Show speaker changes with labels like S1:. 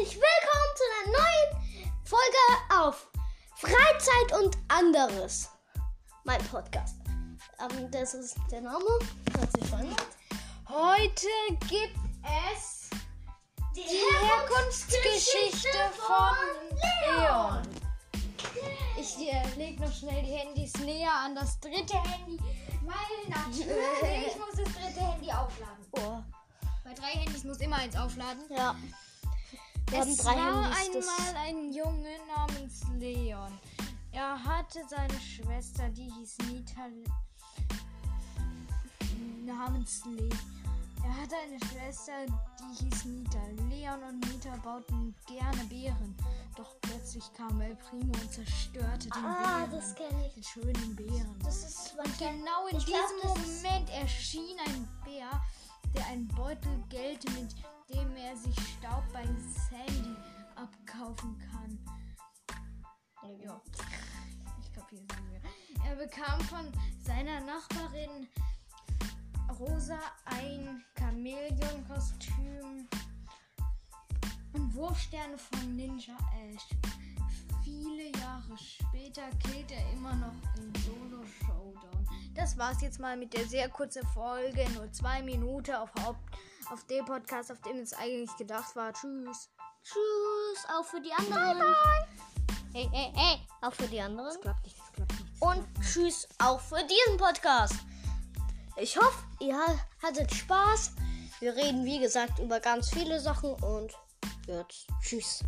S1: herzlich willkommen zu einer neuen Folge auf Freizeit und anderes. Mein Podcast. Ähm, das ist der Name. Hat sich verändert.
S2: Heute gibt es
S1: Die,
S2: Herkunftsgeschichte von Leon. Ich äh, lege noch schnell die Handys näher an das dritte Handy, weil natürlich muss das dritte Handy aufladen.
S1: Oh,
S2: Bei drei Handys muss immer eins aufladen.
S1: ja.
S2: Es war einmal ein Junge namens Leon. Er hatte seine Schwester, die hieß Nita namens Le. Er hatte eine Schwester, die hieß Nita. Leon und Nita bauten gerne Beeren. Doch plötzlich kam El Primo und zerstörte den
S1: ah,
S2: Bären.
S1: das kenne ich.
S2: den schönen Bären.
S1: Das ist
S2: Und genau in
S1: glaub,
S2: diesem
S1: ist-
S2: Moment erschien ein Bär, der einen Beutel Geld, mit dem er sich Staub bei Sandy abkaufen kann. Ja, ich kapiere es nicht mehr. Er bekam von seiner Nachbarin Rosa ein Chamäleon-Kostüm und Wurfsterne von Ninja Ash. Viele Jahre später killt er immer noch in. Das war's jetzt mal mit der sehr kurzen Folge. Nur zwei Minuten auf, Haupt, auf dem Podcast, auf dem es eigentlich gedacht war. Tschüss.
S1: Tschüss, auch für die anderen. Hey, hey, hey, auch für die anderen.
S2: Das klappt nicht, das klappt nicht.
S1: Und tschüss auch für diesen Podcast. Ich hoffe, ihr hattet Spaß. Wir reden, wie gesagt, über ganz viele Sachen und jetzt tschüss.